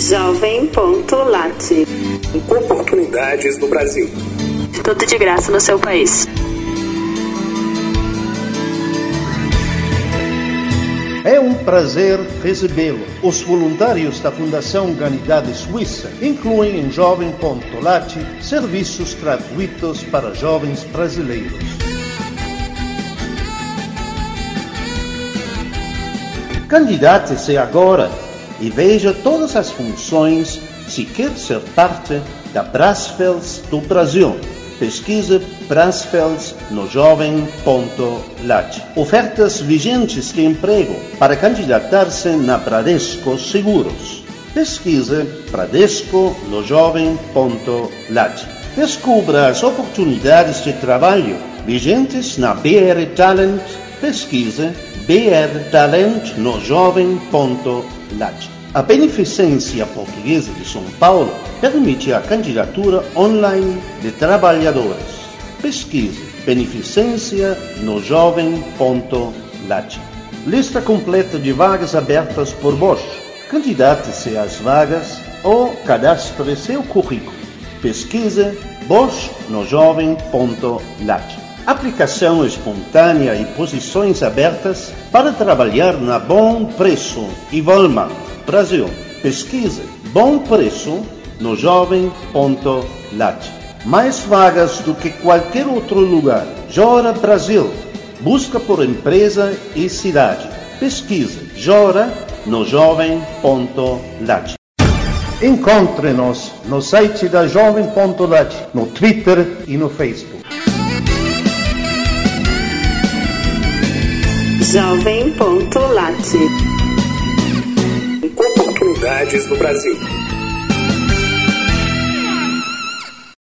Jovem.lat. Oportunidades no Brasil. Tudo de graça no seu país. É um prazer recebê-lo. Os voluntários da Fundação Humanidade Suíça incluem em Jovem.lat serviços gratuitos para jovens brasileiros. Candidate-se agora e veja todas as funções se quer ser parte da Brasfels do Brasil. Pesquise Brasfels no jovem.lat. Ofertas vigentes de emprego para candidatar-se na Bradesco Seguros. Pesquise Bradesco no jovem.lat. Descubra as oportunidades de trabalho vigentes na BR Talent. Pesquise BR Talent no jovem.lat. A Beneficência Portuguesa de São Paulo permite a candidatura online de trabalhadores. Pesquise Beneficência no jovem.lat. Lista completa de vagas abertas por Bosch. Candidate-se às vagas ou cadastre seu currículo. Pesquise Bosch no jovem.lat. Aplicação espontânea e posições abertas para trabalhar na Bom Preço e Walmart, Brasil. Pesquise Bom Preço no jovem.lat. Mais vagas do que qualquer outro lugar. Jora Brasil. Busca por empresa e cidade. Pesquise Jora no jovem.lat. Encontre-nos no site da Jovem.lat, no Twitter e no Facebook. Jovem.lat. Oportunidades no Brasil.